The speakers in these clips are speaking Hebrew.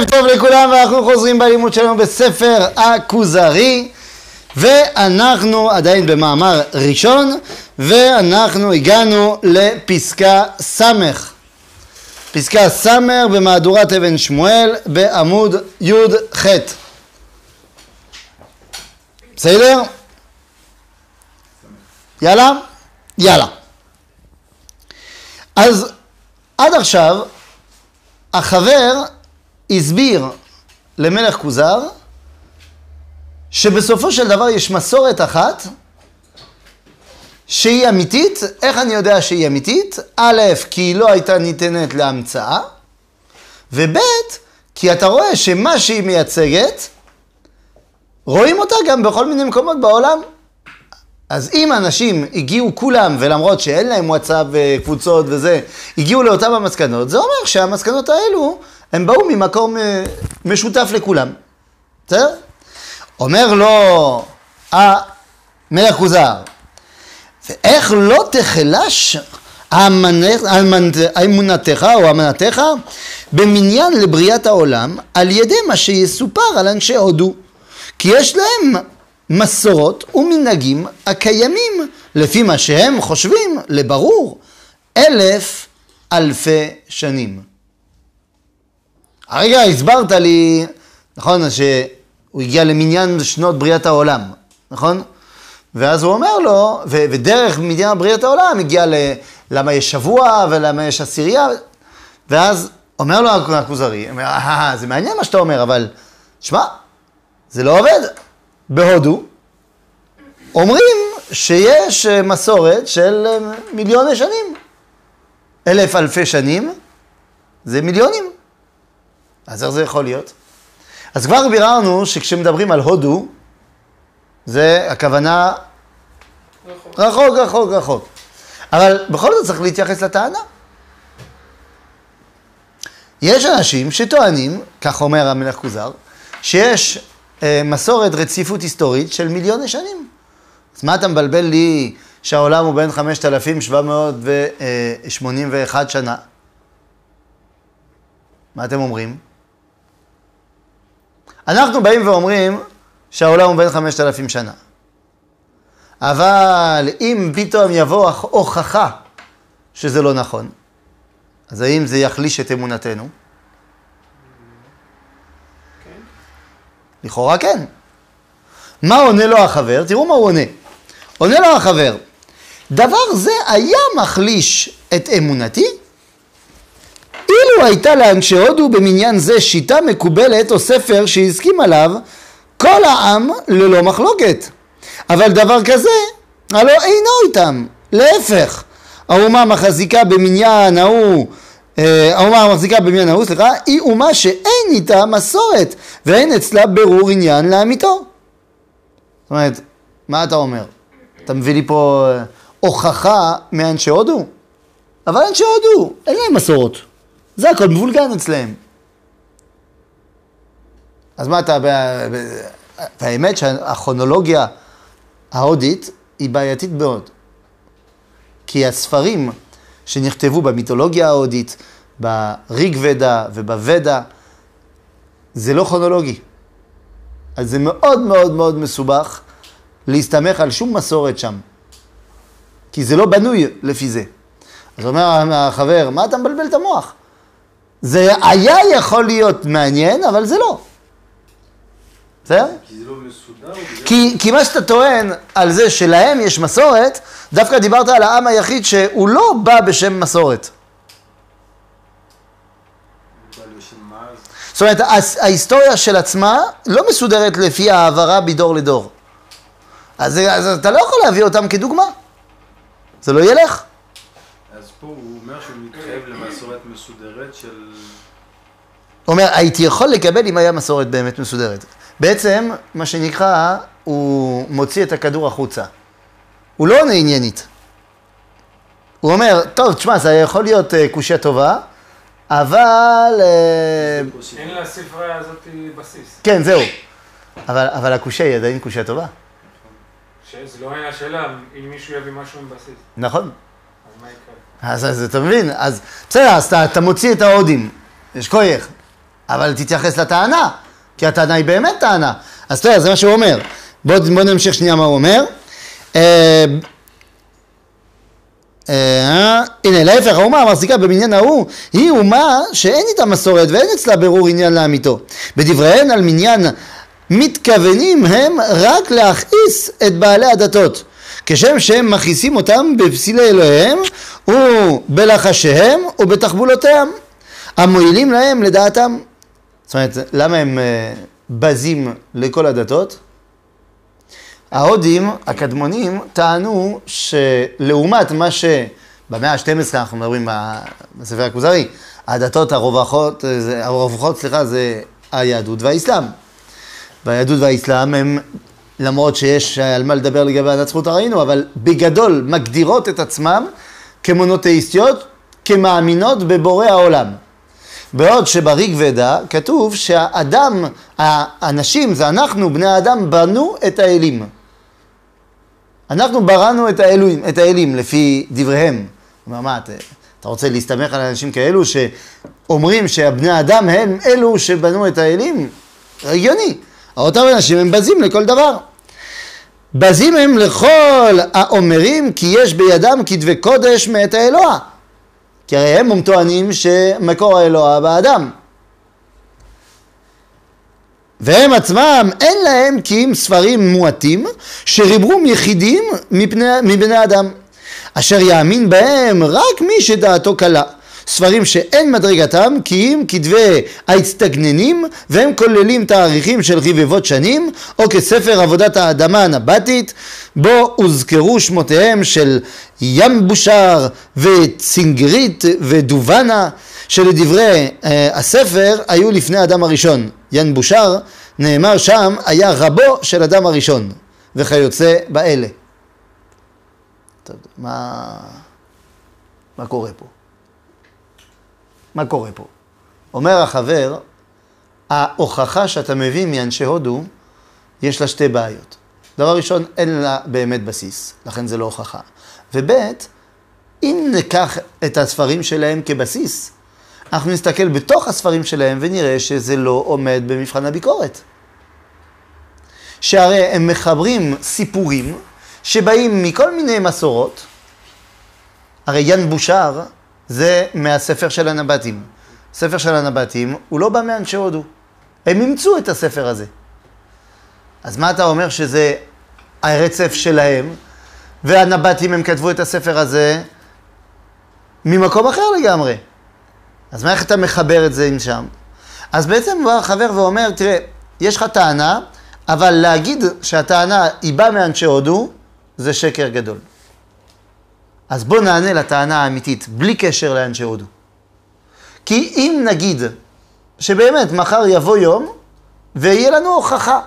ערב טוב לכולם ואנחנו חוזרים בלימוד שלנו בספר הכוזרי ואנחנו עדיין במאמר ראשון ואנחנו הגענו לפסקה ס' פסקה ס' במהדורת אבן שמואל בעמוד י"ח בסדר? יאללה? יאללה. אז עד עכשיו החבר הסביר למלך כוזר שבסופו של דבר יש מסורת אחת שהיא אמיתית. איך אני יודע שהיא אמיתית? א', כי היא לא הייתה ניתנת להמצאה, וב', כי אתה רואה שמה שהיא מייצגת, רואים אותה גם בכל מיני מקומות בעולם. אז אם אנשים הגיעו כולם, ולמרות שאין להם וואטסאפ וקבוצות וזה, הגיעו לאותן המסקנות, זה אומר שהמסקנות האלו, הם באו ממקום אה, משותף לכולם. בסדר? אומר לו המלך כוזר, ואיך לא תחלש אמונתך או אמנתך במניין לבריאת העולם על ידי מה שיסופר על אנשי הודו. כי יש להם מסורות ומנהגים הקיימים לפי מה שהם חושבים לברור אלף אלפי שנים. הרגע הסברת לי, נכון, שהוא הגיע למניין שנות בריאת העולם, נכון? ואז הוא אומר לו, ו- ודרך מניין בריאת העולם הגיע ל... למה יש שבוע ולמה יש עשירייה, ואז אומר לו הכוזרי, אה, זה מעניין מה שאתה אומר, אבל שמע, זה לא עובד. בהודו אומרים שיש אה, מסורת של אה, מיליוני שנים. אלף אלפי שנים זה מיליונים. אז איך זה יכול להיות? אז כבר ביררנו שכשמדברים על הודו, זה הכוונה רחוק, רחוק, רחוק. רחוק. אבל בכל זאת צריך להתייחס לטענה. יש אנשים שטוענים, כך אומר המלך כוזר, שיש אה, מסורת רציפות היסטורית של מיליוני שנים. אז מה אתה מבלבל לי שהעולם הוא בין 5,781 שנה? מה אתם אומרים? אנחנו באים ואומרים שהעולם הוא בין 5,000 שנה. אבל אם פתאום יבוא הוכחה שזה לא נכון, אז האם זה יחליש את אמונתנו? לכאורה כן. מה עונה לו החבר? תראו מה הוא עונה. עונה לו החבר, דבר זה היה מחליש את אמונתי? אילו הייתה לאנשי הודו במניין זה שיטה מקובלת או ספר שהסכים עליו כל העם ללא מחלוקת. אבל דבר כזה הלא אינו איתם, להפך. האומה מחזיקה במניין ההוא אה, האומה המחזיקה במניין ההוא, סליחה, היא אומה שאין איתה מסורת ואין אצלה ברור עניין לאמיתו. זאת אומרת, מה אתה אומר? אתה מביא לי פה אה, הוכחה מאנשי הודו? אבל אנשי הודו, אין להם מסורות. זה הכל מבולגן אצלהם. אז מה אתה... והאמת שהכרונולוגיה ההודית היא בעייתית מאוד. כי הספרים שנכתבו במיתולוגיה ההודית, בריג ודה ובוודה, זה לא כרונולוגי. אז זה מאוד מאוד מאוד מסובך להסתמך על שום מסורת שם. כי זה לא בנוי לפי זה. אז אומר החבר, מה אתה מבלבל את המוח? זה היה יכול להיות מעניין, אבל זה לא. בסדר? כי זה לא מסודר? כי, כי מה שאתה טוען על זה שלהם יש מסורת, דווקא דיברת על העם היחיד שהוא לא בא בשם מסורת. זאת אומרת, ההיסטוריה של עצמה לא מסודרת לפי העברה מדור לדור. אז, אז אתה לא יכול להביא אותם כדוגמה. זה לא ילך. אז פה הוא אומר שהוא מתחייב מסודרת של... הוא אומר, הייתי יכול לקבל אם היה מסורת באמת מסודרת. בעצם, מה שנקרא, הוא מוציא את הכדור החוצה. הוא לא עונה עניינית. הוא אומר, טוב, תשמע, זה יכול להיות uh, קושייה טובה, אבל... Uh, אין לספרייה הזאת בסיס. כן, זהו. אבל, אבל הקושייה היא עדיין קושייה טובה. שזה לא היה שאלה אם מישהו יביא משהו עם בסיס. נכון. אז? אז, אתה מבין, אז בסדר, אז אתה, אתה מוציא את ההודים, יש כוייך, אבל תתייחס לטענה, כי הטענה היא באמת טענה. אז תראה, זה מה שהוא אומר. בואו בוא נמשיך שנייה מה הוא אומר. אה, אה, הנה, להפך, האומה המחזיקה במניין ההוא היא אומה שאין איתה מסורת ואין אצלה ברור עניין לאמיתו. בדבריהן על מניין מתכוונים הם רק להכעיס את בעלי הדתות. כשם שהם מכעיסים אותם בפסילי אלוהיהם ובלחשיהם ובתחבולותיהם המועילים להם לדעתם. זאת אומרת, למה הם אה, בזים לכל הדתות? ההודים הקדמונים טענו שלעומת מה שבמאה ה-12 אנחנו מדברים בספר הכוזרי, הדתות הרווחות, הרווחות, סליחה, זה היהדות והאסלאם. והיהדות והאסלאם הם, למרות שיש על מה לדבר לגבי הנצחות הראינו, אבל בגדול מגדירות את עצמם כמונותאיסטיות, כמאמינות בבורא העולם. בעוד שבריג ודה כתוב שהאדם, האנשים, זה אנחנו, בני האדם, בנו את האלים. אנחנו בראנו את האלוהים, את האלים לפי דבריהם. אומר, מה, אתה, אתה רוצה להסתמך על אנשים כאלו שאומרים שהבני האדם הם אלו שבנו את האלים? הגיוני. אותם אנשים הם בזים לכל דבר. בזים הם לכל האומרים כי יש בידם כתבי קודש מאת האלוה. כי הרי הם טוענים שמקור האלוה באדם. והם עצמם אין להם כי אם ספרים מועטים שריברום יחידים מפני, מבני אדם אשר יאמין בהם רק מי שדעתו קלה ספרים שאין מדרגתם כי אם כתבי ההצטגננים והם כוללים תאריכים של רבבות שנים או כספר עבודת האדמה הנבטית בו הוזכרו שמותיהם של ים בושר וצינגרית ודובנה שלדברי אה, הספר היו לפני אדם הראשון ין בושר נאמר שם היה רבו של אדם הראשון וכיוצא באלה טוב, מה, מה קורה פה? מה קורה פה? אומר החבר, ההוכחה שאתה מביא מאנשי הודו, יש לה שתי בעיות. דבר ראשון, אין לה באמת בסיס, לכן זה לא הוכחה. וב', אם ניקח את הספרים שלהם כבסיס, אנחנו נסתכל בתוך הספרים שלהם ונראה שזה לא עומד במבחן הביקורת. שהרי הם מחברים סיפורים שבאים מכל מיני מסורות, הרי ין בושר זה מהספר של הנבטים. ספר של הנבטים הוא לא בא מאנשי הודו. הם אימצו את הספר הזה. אז מה אתה אומר שזה הרצף שלהם, והנבטים הם כתבו את הספר הזה ממקום אחר לגמרי. אז מה איך אתה מחבר את זה עם שם? אז בעצם בא החבר ואומר, תראה, יש לך טענה, אבל להגיד שהטענה היא באה מאנשי הודו, זה שקר גדול. אז בואו נענה לטענה האמיתית, בלי קשר לאנשי הודו. כי אם נגיד שבאמת מחר יבוא יום ויהיה לנו הוכחה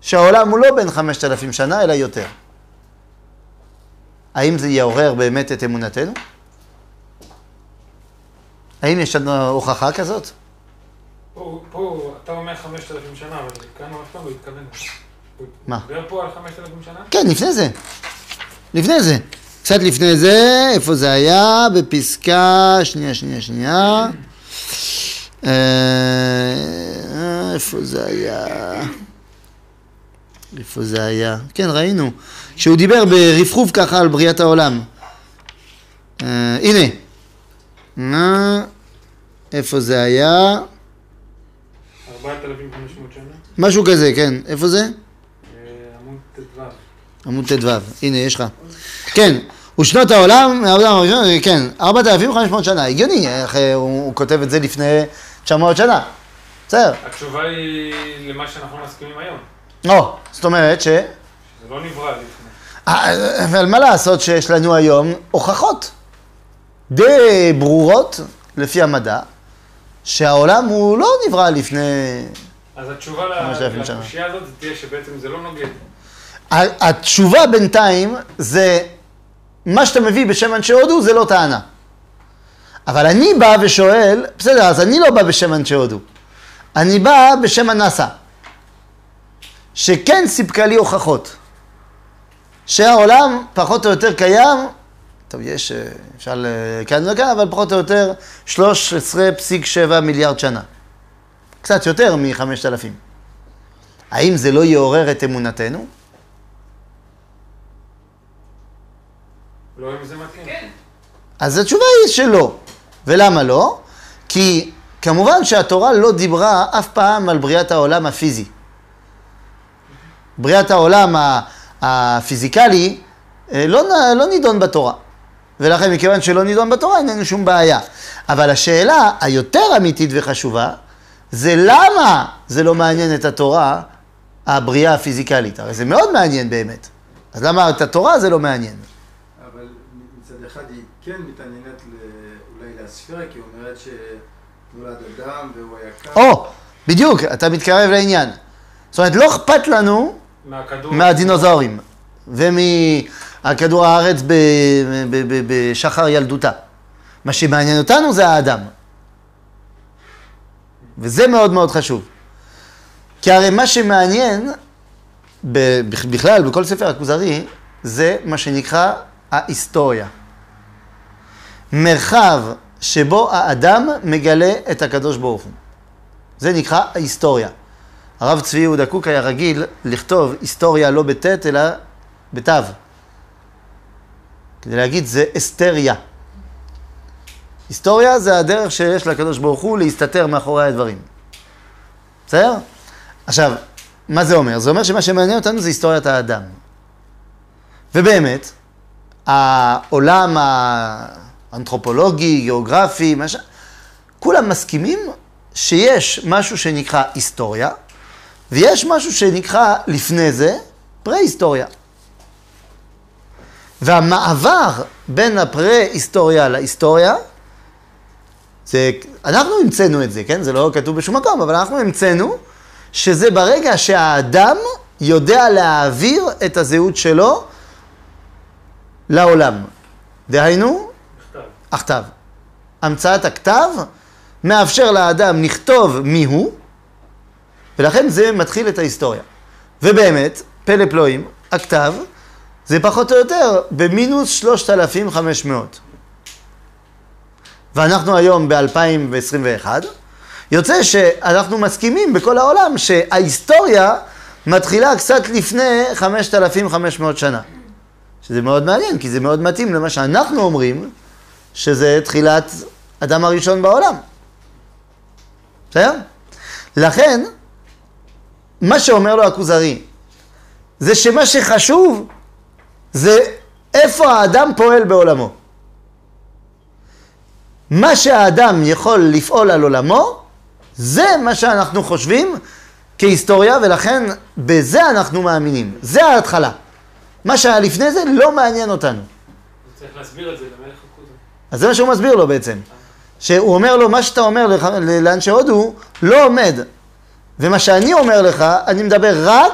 שהעולם הוא לא בן חמשת אלפים שנה, אלא יותר. האם זה יעורר באמת את אמונתנו? האם יש לנו הוכחה כזאת? פה, פה אתה אומר חמשת אלפים שנה, אבל כאן הוא אף פעם לא התכוון. מה? הוא דיבר פה על חמשת אלפים שנה? כן, לפני זה. לפני זה. קצת לפני זה, איפה זה היה? בפסקה, שנייה, שנייה, שנייה. אה, איפה זה היה? איפה זה היה? כן, ראינו. שהוא דיבר ברפרוף ככה על בריאת העולם. אה, הנה. איפה זה היה? 4,500 שנה? משהו כזה, כן. איפה זה? עמוד ט"ו. עמוד ט"ו. הנה, יש לך. כן. ושנות העולם, העולם הראשון, כן, 4,500 שנה, הגיוני, איך אה, הוא, הוא כותב את זה לפני 900 שנה. בסדר. התשובה היא למה שאנחנו מסכימים היום. או, זאת אומרת ש... זה לא נברא לפני. אה, אבל מה לעשות שיש לנו היום הוכחות די ברורות, לפי המדע, שהעולם הוא לא נברא לפני... אז התשובה. לקושייה הזאת תהיה שבעצם זה לא נוגד. התשובה בינתיים זה, מה שאתה מביא בשם אנשי הודו זה לא טענה. אבל אני בא ושואל, בסדר, אז אני לא בא בשם אנשי הודו. אני בא בשם הנאסא, שכן סיפקה לי הוכחות. שהעולם פחות או יותר קיים, טוב, יש, אה, אפשר לכאן וכאן, אבל פחות או יותר 13.7 מיליארד שנה. קצת יותר מחמשת אלפים. האם זה לא יעורר את אמונתנו? לא אם זה מתאים. כן. אז התשובה היא שלא. ולמה לא? כי כמובן שהתורה לא דיברה אף פעם על בריאת העולם הפיזי. בריאת העולם הפיזיקלי אה, לא, לא נידון בתורה. ולכן מכיוון שלא נידון בתורה אין לנו שום בעיה. אבל השאלה היותר אמיתית וחשובה זה למה זה לא מעניין את התורה, הבריאה הפיזיקלית. הרי זה מאוד מעניין באמת. אז למה את התורה זה לא מעניין? אבל מצד אחד היא כן מתעניינת ל- אולי לספירה, כי היא אומרת שנולד אדם והוא היה כאן. או, בדיוק, אתה מתקרב לעניין. זאת אומרת, לא אכפת לנו מהכדור. מהדינוזאורים ומהכדור הארץ ב- ב- ב- בשחר ילדותה. מה שמעניין אותנו זה האדם. וזה מאוד מאוד חשוב. כי הרי מה שמעניין, ב- בכלל, בכל ספר הכוזרי, זה מה שנקרא ההיסטוריה. מרחב שבו האדם מגלה את הקדוש ברוך הוא. זה נקרא ההיסטוריה. הרב צבי יהודה קוק היה רגיל לכתוב היסטוריה לא בטית אלא בתו. כדי להגיד זה אסתריה. היסטוריה זה הדרך שיש לקדוש ברוך הוא להסתתר מאחורי הדברים. בסדר? עכשיו, מה זה אומר? זה אומר שמה שמעניין אותנו זה היסטוריית האדם. ובאמת, העולם האנתרופולוגי, גיאוגרפי, מה ש... כולם מסכימים שיש משהו שנקרא היסטוריה, ויש משהו שנקרא לפני זה פרה-היסטוריה. והמעבר בין הפרה-היסטוריה להיסטוריה, זה, אנחנו המצאנו את זה, כן? זה לא כתוב בשום מקום, אבל אנחנו המצאנו שזה ברגע שהאדם יודע להעביר את הזהות שלו לעולם. דהיינו. הכתב. המצאת הכתב מאפשר לאדם לכתוב מיהו, ולכן זה מתחיל את ההיסטוריה. ובאמת, פלא פלואים, הכתב זה פחות או יותר במינוס 3,500. ואנחנו היום ב-2021, יוצא שאנחנו מסכימים בכל העולם שההיסטוריה מתחילה קצת לפני 5,500 שנה. שזה מאוד מעניין, כי זה מאוד מתאים למה שאנחנו אומרים, שזה תחילת אדם הראשון בעולם. בסדר? לכן, מה שאומר לו הכוזרי, זה שמה שחשוב זה איפה האדם פועל בעולמו. מה שהאדם יכול לפעול על עולמו, זה מה שאנחנו חושבים כהיסטוריה, ולכן בזה אנחנו מאמינים. זה ההתחלה. מה שהיה לפני זה לא מעניין אותנו. צריך להסביר את זה למלך הכוזרי. אז זה מה שהוא מסביר לו בעצם. שהוא אומר לו, מה שאתה אומר לאנשי הודו, לא עומד. ומה שאני אומר לך, אני מדבר רק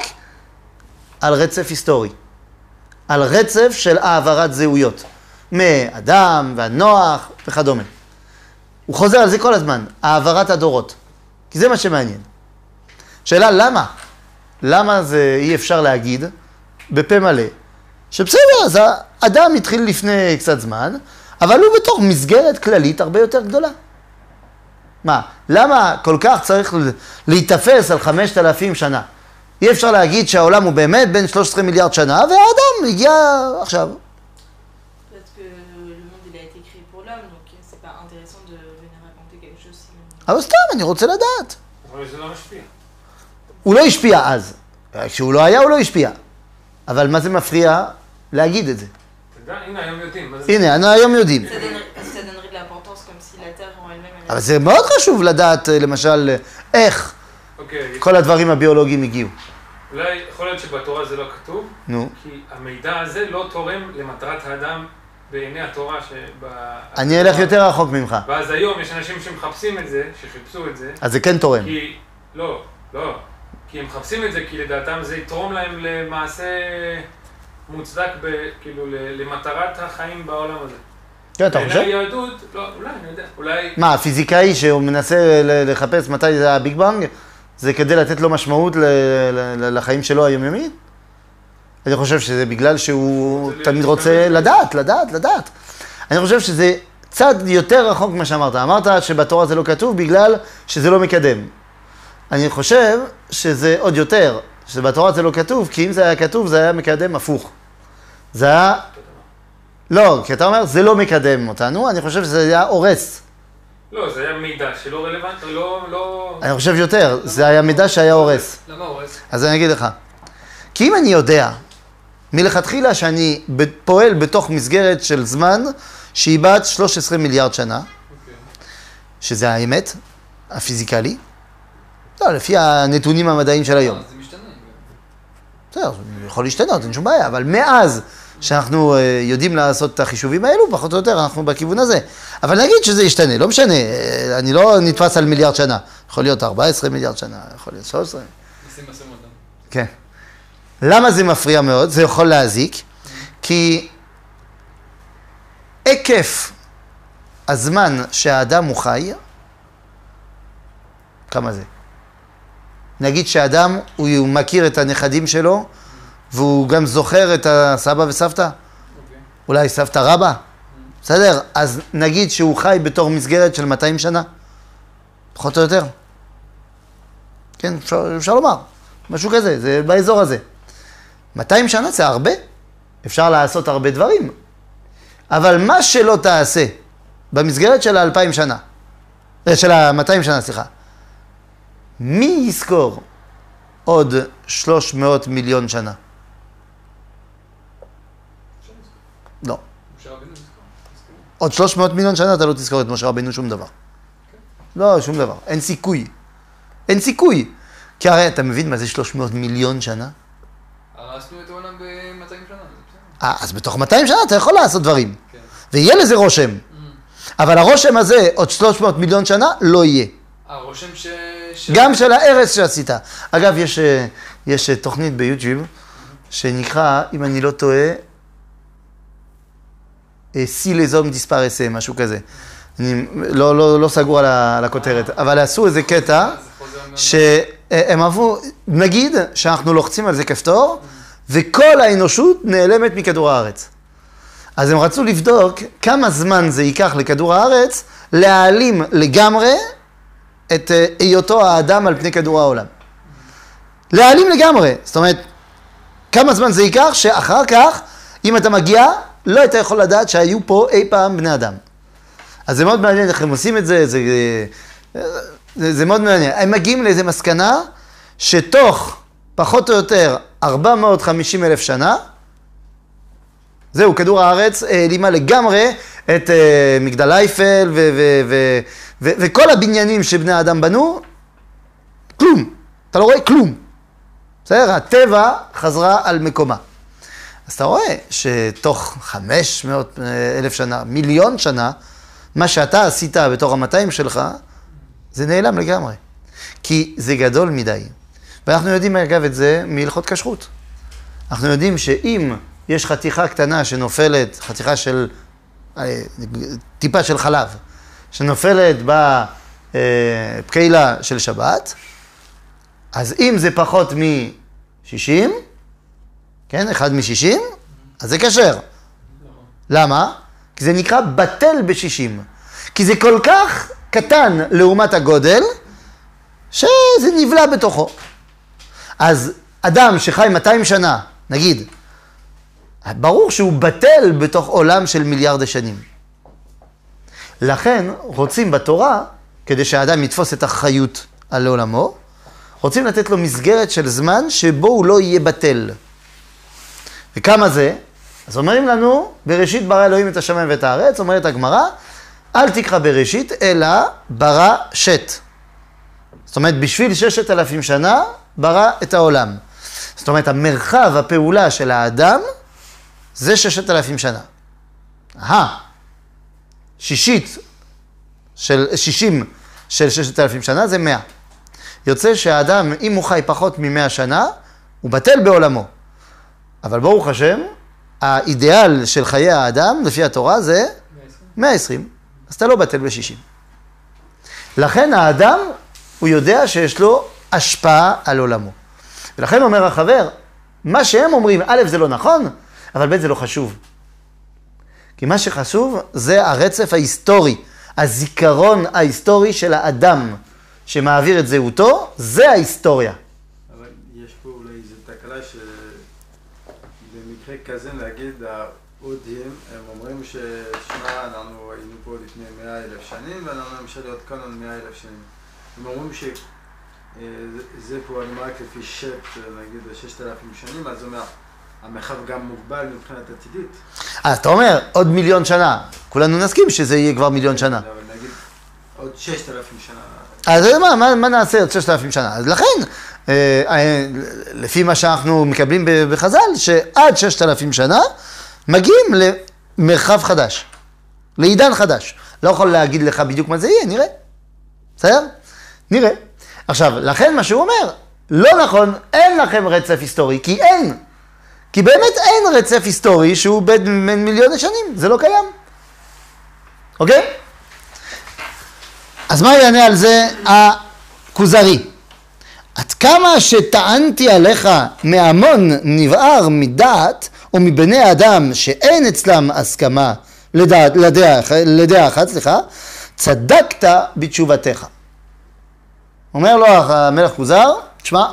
על רצף היסטורי. על רצף של העברת זהויות. מאדם והנוח וכדומה. הוא חוזר על זה כל הזמן, העברת הדורות. כי זה מה שמעניין. שאלה, למה? למה זה אי אפשר להגיד בפה מלא, שבסדר, אז האדם התחיל לפני קצת זמן, אבל הוא בתוך מסגרת כללית הרבה יותר גדולה. מה, למה כל כך צריך להיתפס על חמשת אלפים שנה? אי אפשר להגיד שהעולם הוא באמת בין 13 מיליארד שנה, והאדם הגיע עכשיו. אבל סתם, אני רוצה לדעת. אבל זה לא משפיע. הוא לא השפיע אז. כשהוא לא היה, הוא לא השפיע. אבל מה זה מפריע להגיד את זה? הנה היום יודעים. אבל זה מאוד חשוב לדעת, אה, למשל, אה, איך אוקיי, כל הדברים הביולוגיים הגיעו. אולי יכול להיות שבתורה זה לא כתוב, נו. כי המידע הזה לא תורם למטרת האדם בעיני התורה שב... אני אלך יותר רחוק ממך. ואז היום יש אנשים שמחפשים את זה, שחיפשו את זה, אז זה כן תורם. כי... לא, לא. כי הם מחפשים את זה כי לדעתם זה יתרום להם למעשה מוצדק, ב, כאילו, ל- למטרת החיים בעולם הזה. כן, אתה בעיני חושב? היהדות, לא, אולי, אני יודע, אולי... מה, הפיזיקאי שהוא מנסה לחפש מתי זה הביג בנג, זה כדי לתת לו משמעות לחיים שלו היומיומית? אני חושב שזה בגלל שהוא תמיד רוצה. לדעת, לדעת, לדעת. אני חושב שזה צד יותר רחוק ממה שאמרת. אמרת שבתורה זה לא כתוב בגלל שזה לא מקדם. אני חושב שזה עוד יותר, שבתורה זה לא כתוב, כי אם זה היה כתוב, זה היה מקדם הפוך. זה היה... לא, כי אתה אומר, זה לא מקדם אותנו, אני חושב שזה היה הורס. לא, זה היה מידע שלא רלוונטי, לא, לא... אני חושב יותר, זה היה מידע שהיה הורס. למה הורס? אז אני אגיד לך, כי אם אני יודע מלכתחילה שאני פועל בתוך מסגרת של זמן שהיא בת 13 מיליארד שנה, אוקיי. שזה האמת, הפיזיקלי, לא, לפי הנתונים המדעיים של היום. אה, זה משתנה. בסדר, זה יכול להשתנות, אין שום בעיה, אבל מאז שאנחנו אה, יודעים לעשות את החישובים האלו, פחות או יותר אנחנו בכיוון הזה. אבל נגיד שזה ישתנה, לא משנה, אה, אני לא נתפס על מיליארד שנה. יכול להיות 14 מיליארד שנה, יכול להיות 13. נשים משא ומתן. כן. למה זה מפריע מאוד? זה יכול להזיק, כי היקף הזמן שהאדם הוא חי, כמה זה? נגיד שאדם, הוא מכיר את הנכדים שלו, והוא גם זוכר את הסבא וסבתא, אוקיי. אולי סבתא רבא, בסדר? אז נגיד שהוא חי בתור מסגרת של 200 שנה, פחות או יותר. כן, אפשר, אפשר לומר, משהו כזה, זה באזור הזה. 200 שנה זה הרבה, אפשר לעשות הרבה דברים, אבל מה שלא תעשה במסגרת של האלפיים שנה, אה, של ה-200 שנה, סליחה, מי יזכור עוד 300 מיליון שנה? לא. משה רבנו נזכר. נזכר. עוד 300 מיליון שנה אתה לא תזכור את משה רבנו שום דבר. לא, שום דבר. אין סיכוי. אין סיכוי. כי הרי אתה מבין מה זה 300 מיליון שנה? הרסנו את העולם ב-200 שנה. אה, אז בתוך 200 שנה אתה יכול לעשות דברים. כן. ויהיה לזה רושם. אבל הרושם הזה, עוד 300 מיליון שנה, לא יהיה. הרושם ש... ש- גם של ההרס שעשית. אגב, יש, אה, יש אה, תוכנית ביוטיוב שנקרא, אם אני לא טועה, סי לזום דיספרסה, משהו כזה. אני לא, לא, לא סגור על, ה, על הכותרת, אבל עשו איזה קטע שהם אהבו, נגיד שאנחנו לוחצים על זה כפתור, וכל האנושות נעלמת מכדור הארץ. אז הם רצו לבדוק כמה זמן זה ייקח לכדור הארץ להעלים לגמרי את אה, היותו האדם על פני כדור העולם. להעלים לגמרי. זאת אומרת, כמה זמן זה ייקח שאחר כך, אם אתה מגיע, לא היית יכול לדעת שהיו פה אי פעם בני אדם. אז זה מאוד מעניין איך הם עושים את זה, זה, זה, זה מאוד מעניין. הם מגיעים לאיזה מסקנה שתוך פחות או יותר 450 אלף שנה, זהו, כדור הארץ העלימה לגמרי את אה, מגדל אייפל וכל הבניינים שבני האדם בנו, כלום. אתה לא רואה כלום. בסדר? הטבע חזרה על מקומה. אז אתה רואה שתוך 500 אלף שנה, מיליון שנה, מה שאתה עשית בתוך ה-200 שלך, זה נעלם לגמרי. כי זה גדול מדי. ואנחנו יודעים, אגב, את זה מהלכות כשרות. אנחנו יודעים שאם יש חתיכה קטנה שנופלת, חתיכה של, אה, טיפה של חלב, שנופלת בפקילה של שבת, אז אם זה פחות מ-60, כן, אחד מ-60, אז זה כשר. למה? כי זה נקרא בטל ב-60. כי זה כל כך קטן לעומת הגודל, שזה נבלע בתוכו. אז אדם שחי 200 שנה, נגיד, ברור שהוא בטל בתוך עולם של מיליארדי שנים. לכן רוצים בתורה, כדי שהאדם יתפוס את החיות על עולמו, רוצים לתת לו מסגרת של זמן שבו הוא לא יהיה בטל. וכמה זה? אז אומרים לנו, בראשית ברא אלוהים את השמיים ואת הארץ, אומרת הגמרא, אל תקרא בראשית, אלא ברא שת. זאת אומרת, בשביל ששת אלפים שנה, ברא את העולם. זאת אומרת, המרחב הפעולה של האדם, זה ששת אלפים שנה. אהה, שישית של, שישים של ששת אלפים שנה זה מאה. יוצא שהאדם, אם הוא חי פחות ממאה שנה, הוא בטל בעולמו. אבל ברוך השם, האידיאל של חיי האדם, לפי התורה, זה 120. אז אתה לא בטל ב-60. לכן האדם, הוא יודע שיש לו השפעה על עולמו. ולכן אומר החבר, מה שהם אומרים, א', זה לא נכון, אבל ב', זה לא חשוב. כי מה שחשוב זה הרצף ההיסטורי, הזיכרון ההיסטורי של האדם, שמעביר את זהותו, זה ההיסטוריה. אבל יש פה אולי איזו תקלה כזה להגיד ההודים, הם אומרים ששמע, אנחנו היינו פה לפני מאה אלף שנים ואנחנו נמשיך להיות כאן עוד מאה אלף שנים. הם אומרים שזה פה הנמרק לפי שט, נגיד ששת אלפים שנים, אז הוא אומר, המרחב גם מוגבל מבחינת עתידית. אז אתה אומר, עוד מיליון שנה. כולנו נסכים שזה יהיה כבר מיליון שנה. אבל נגיד עוד ששת אלפים שנה. אז מה, מה, מה נעשה עוד ששת אלפים שנה? אז לכן, אה, אה, לפי מה שאנחנו מקבלים בחז"ל, שעד ששת אלפים שנה מגיעים למרחב חדש, לעידן חדש. לא יכול להגיד לך בדיוק מה זה יהיה, נראה. בסדר? נראה. עכשיו, לכן מה שהוא אומר, לא נכון, אין לכם רצף היסטורי, כי אין. כי באמת אין רצף היסטורי שהוא בין בין מיליוני שנים, זה לא קיים. אוקיי? אז מה יענה על זה הכוזרי? עד כמה שטענתי עליך מהמון נבער מדעת או מבני האדם שאין אצלם הסכמה לדעת, לדעה, לדעה אחת, סליחה, צדקת בתשובתך. אומר לו המלך כוזר, תשמע,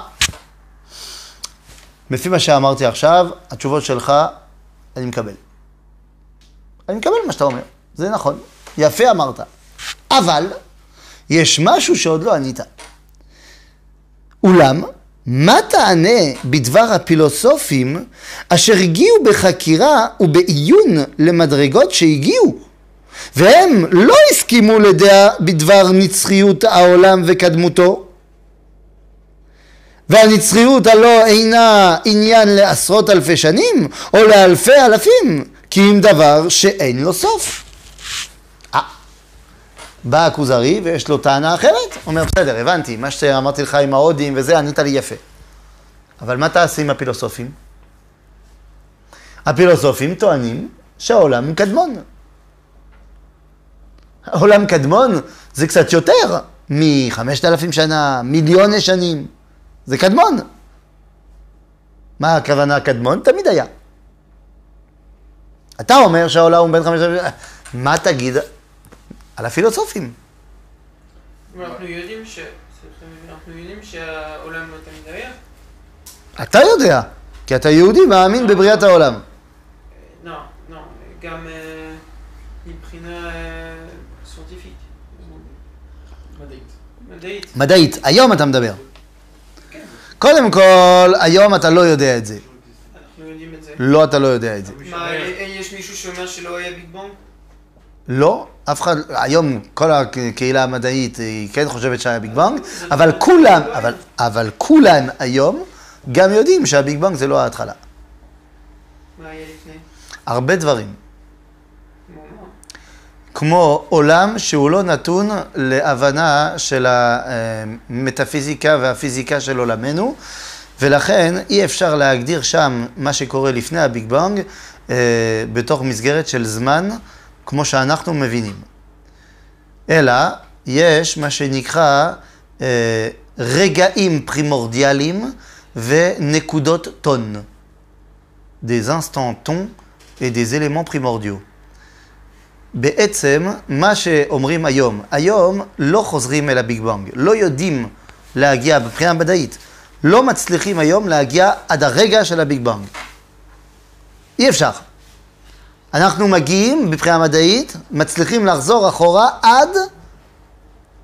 לפי מה שאמרתי עכשיו, התשובות שלך, אני מקבל. אני מקבל מה שאתה אומר, זה נכון, יפה אמרת. אבל, יש משהו שעוד לא ענית. אולם, מה תענה בדבר הפילוסופים אשר הגיעו בחקירה ובעיון למדרגות שהגיעו, והם לא הסכימו לדעה בדבר נצחיות העולם וקדמותו? והנצחיות הלא אינה עניין לעשרות אלפי שנים או לאלפי אלפים, כי אם דבר שאין לו סוף. בא הכוזרי ויש לו טענה אחרת, אומר בסדר, הבנתי, מה שאמרתי לך עם ההודים וזה, ענית לי יפה. אבל מה תעשה עם הפילוסופים? הפילוסופים טוענים שהעולם קדמון. העולם קדמון זה קצת יותר מחמשת אלפים שנה, מיליוני שנים. זה קדמון. מה הכוונה קדמון? תמיד היה. אתה אומר שהעולם הוא בן חמשת אלפים שנה, מה תגיד על הפילוסופים? אנחנו יודעים ש... סליחה, אנחנו יודעים שהעולם לא תמיד היה. אתה יודע, כי אתה יהודי מאמין בבריאת העולם. לא, לא, גם אה, מבחינה אה, סורטיפית. מדעית. מדעית. מדעית, היום אתה מדבר. קודם כל, היום אתה לא יודע את זה. אנחנו יודעים את זה. לא, אתה לא יודע את זה. מה, אה, יש מישהו שאומר שלא היה ביג בונג? לא, אף אחד, היום כל הקהילה המדעית היא כן חושבת שהיה ביג בנג, אבל כולם, אבל, אבל כולם היום גם יודעים שהביג בנג זה לא ההתחלה. מה היה לפני? הרבה דברים. כמו עולם שהוא לא נתון להבנה של המטאפיזיקה והפיזיקה של עולמנו, ולכן אי אפשר להגדיר שם מה שקורה לפני הביג בנג אה, בתוך מסגרת של זמן כמו שאנחנו מבינים. אלא יש מה שנקרא אה, רגעים פרימורדיאליים ונקודות temps. des instants temps et des éléments primordiaux. בעצם, מה שאומרים היום, היום לא חוזרים אל הביג בנג, לא יודעים להגיע מבחינה מדעית, לא מצליחים היום להגיע עד הרגע של הביג בנג. אי אפשר. אנחנו מגיעים מבחינה מדעית, מצליחים לחזור אחורה עד,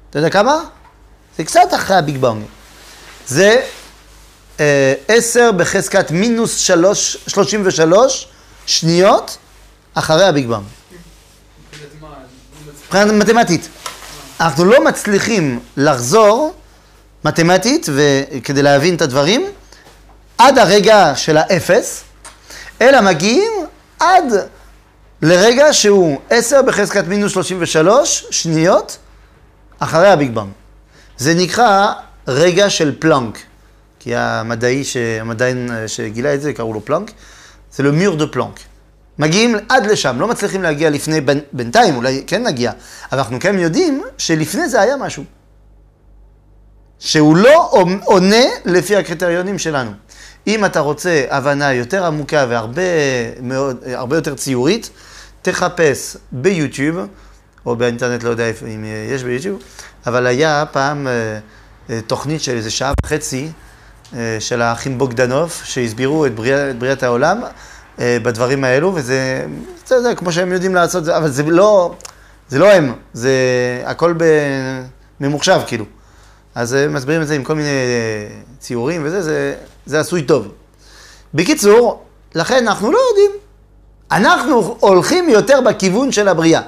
אתה יודע כמה? זה קצת אחרי הביג בנג. זה אה, 10 בחזקת מינוס 3, 33 שניות אחרי הביג מה? מבחינה מתמטית. אנחנו לא מצליחים לחזור מתמטית, וכדי להבין את הדברים, עד הרגע של האפס, אלא מגיעים עד לרגע שהוא 10 בחזקת מינוס 33 שניות אחרי הביג בנג. זה נקרא רגע של פלנק, כי המדעי, ש... המדען שגילה את זה, קראו לו פלנק, זה le mur de פלנק. מגיעים עד לשם, לא מצליחים להגיע לפני, בין- בינתיים, אולי כן נגיע, אבל אנחנו כן יודעים שלפני זה היה משהו. שהוא לא עונה לפי הקריטריונים שלנו. אם אתה רוצה הבנה יותר עמוקה והרבה מאוד, הרבה יותר ציורית, תחפש ביוטיוב או באינטרנט, לא יודע אם אה, יש ביוטיוב, אבל היה פעם אה, אה, תוכנית של איזה שעה וחצי של האחים בוגדנוב, שהסבירו את, בריאה, את בריאת העולם בדברים האלו, וזה, זה, זה כמו שהם יודעים לעשות, אבל זה לא, זה לא הם, זה הכל בממוחשב כאילו. אז הם מסבירים את זה עם כל מיני ציורים וזה, זה, זה עשוי טוב. בקיצור, לכן אנחנו לא יודעים. אנחנו הולכים יותר בכיוון של הבריאה.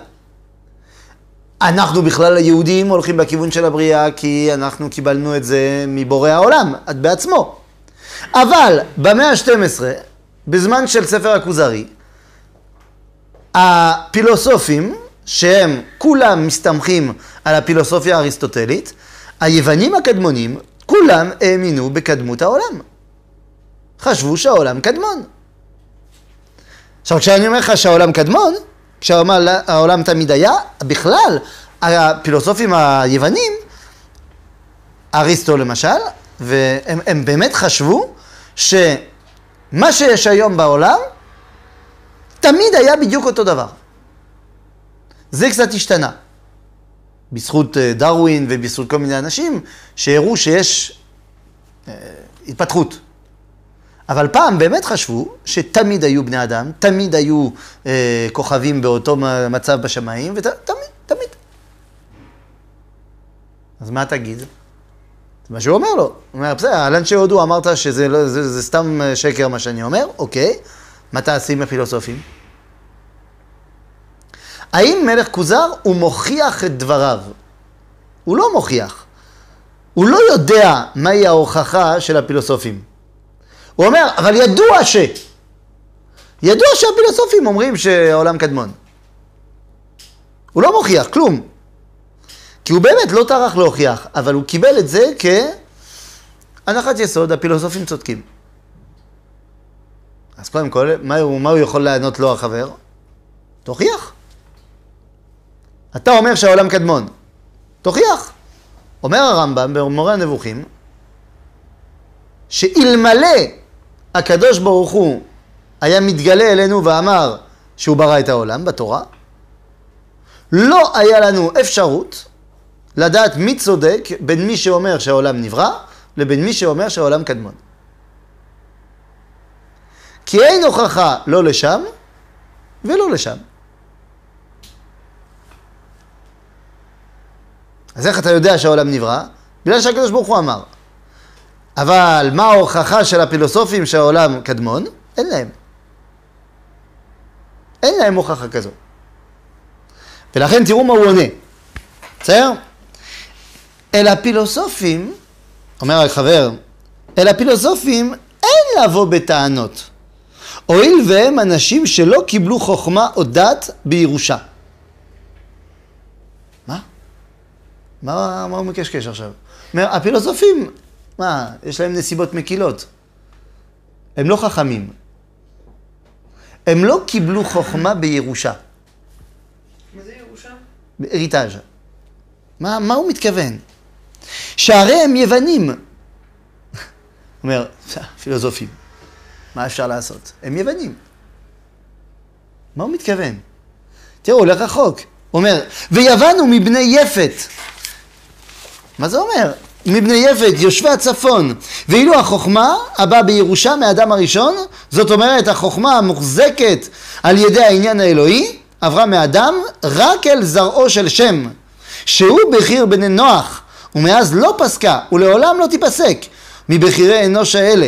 אנחנו בכלל היהודים הולכים בכיוון של הבריאה כי אנחנו קיבלנו את זה מבורא העולם, את בעצמו. אבל במאה ה-12, בזמן של ספר הכוזרי, הפילוסופים, שהם כולם מסתמכים על הפילוסופיה האריסטוטלית, היוונים הקדמונים, כולם האמינו בקדמות העולם. חשבו שהעולם קדמון. עכשיו, כשאני אומר לך שהעולם קדמון, כשהעולם תמיד היה, בכלל, הפילוסופים היוונים, אריסטו למשל, והם הם באמת חשבו שמה שיש היום בעולם, תמיד היה בדיוק אותו דבר. זה קצת השתנה. בזכות אה, דרווין ובזכות כל מיני אנשים שהראו שיש אה, התפתחות. אבל פעם באמת חשבו שתמיד היו בני אדם, תמיד היו אה, כוכבים באותו מצב בשמיים, ותמיד, תמיד. אז מה תגיד? זה מה שהוא אומר לו. הוא אומר, בסדר, על אנשי הודו אמרת שזה לא, זה, זה סתם אה, שקר מה שאני אומר, אוקיי, מה תעשי עם הפילוסופים? האם מלך כוזר הוא מוכיח את דבריו? הוא לא מוכיח. הוא לא יודע מהי ההוכחה של הפילוסופים. הוא אומר, אבל ידוע ש... ידוע שהפילוסופים אומרים שהעולם קדמון. הוא לא מוכיח כלום. כי הוא באמת לא טרח להוכיח, אבל הוא קיבל את זה כהנחת יסוד, הפילוסופים צודקים. אז קודם כל, מה הוא, מה הוא יכול לענות לו החבר? תוכיח. אתה אומר שהעולם קדמון. תוכיח. אומר הרמב"ם במורה הנבוכים, שאלמלא הקדוש ברוך הוא היה מתגלה אלינו ואמר שהוא ברא את העולם בתורה, לא היה לנו אפשרות לדעת מי צודק בין מי שאומר שהעולם נברא לבין מי שאומר שהעולם קדמון. כי אין הוכחה לא לשם ולא לשם. אז איך אתה יודע שהעולם נברא? בגלל שהקדוש ברוך הוא אמר. אבל מה ההוכחה של הפילוסופים שהעולם קדמון? אין להם. אין להם הוכחה כזו. ולכן תראו מה הוא עונה. בסדר? אל הפילוסופים, אומר החבר, אל הפילוסופים אין לבוא בטענות. הואיל והם אנשים שלא קיבלו חוכמה או דת בירושה. מה? מה, מה הוא מקשקש עכשיו? אומר, הפילוסופים מה, יש להם נסיבות מקילות. הם לא חכמים. הם לא קיבלו חוכמה בירושה. מה זה ירושה? באריטאז'. מה, מה הוא מתכוון? שהרי הם יוונים. אומר, פילוסופים, מה אפשר לעשות? הם יוונים. מה הוא מתכוון? תראו, הוא הולך רחוק. הוא אומר, ויוון הוא מבני יפת. מה זה אומר? מבני יפת, יושבי הצפון. ואילו החוכמה הבאה בירושה מאדם הראשון, זאת אומרת החוכמה המוחזקת על ידי העניין האלוהי, עברה מאדם רק אל זרעו של שם, שהוא בחיר בני נוח, ומאז לא פסקה ולעולם לא תיפסק מבחירי אנוש האלה.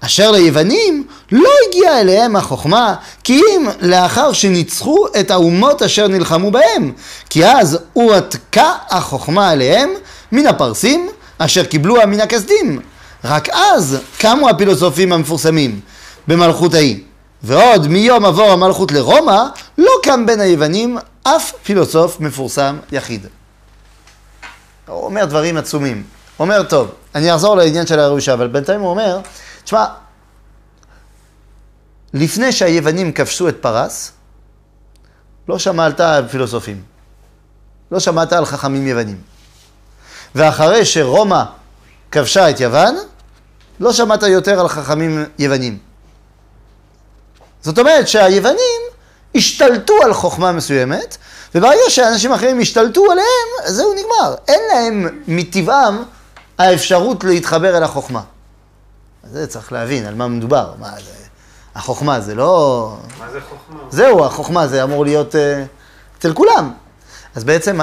אשר ליוונים לא הגיעה אליהם החוכמה, כי אם לאחר שניצחו את האומות אשר נלחמו בהם, כי אז הועתקה החוכמה עליהם מן הפרסים, אשר קיבלוה מן הכסדים. רק אז קמו הפילוסופים המפורסמים במלכות ההיא. ועוד מיום עבור המלכות לרומא, לא קם בין היוונים אף פילוסוף מפורסם יחיד. הוא אומר דברים עצומים. הוא אומר, טוב, אני אחזור לעניין של הירושה, אבל בינתיים הוא אומר, תשמע, לפני שהיוונים כבשו את פרס, לא שמעת על פילוסופים. לא שמעת על חכמים יוונים. ואחרי שרומא כבשה את יוון, לא שמעת יותר על חכמים יוונים. זאת אומרת שהיוונים השתלטו על חוכמה מסוימת, וברגע שאנשים אחרים השתלטו עליהם, זהו נגמר. אין להם מטבעם האפשרות להתחבר אל החוכמה. זה צריך להבין על מה מדובר. מה זה? החוכמה זה לא... מה זה חוכמה? זהו, החוכמה זה אמור להיות אה, אצל כולם. אז בעצם